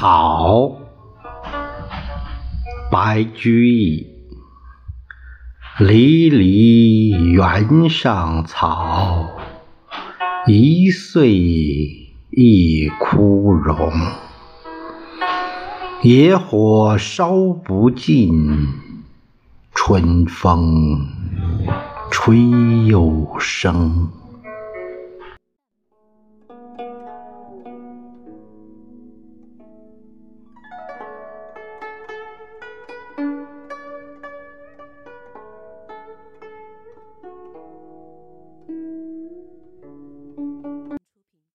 草白居易离离原上草一岁一枯荣。野火烧不尽春风吹又生。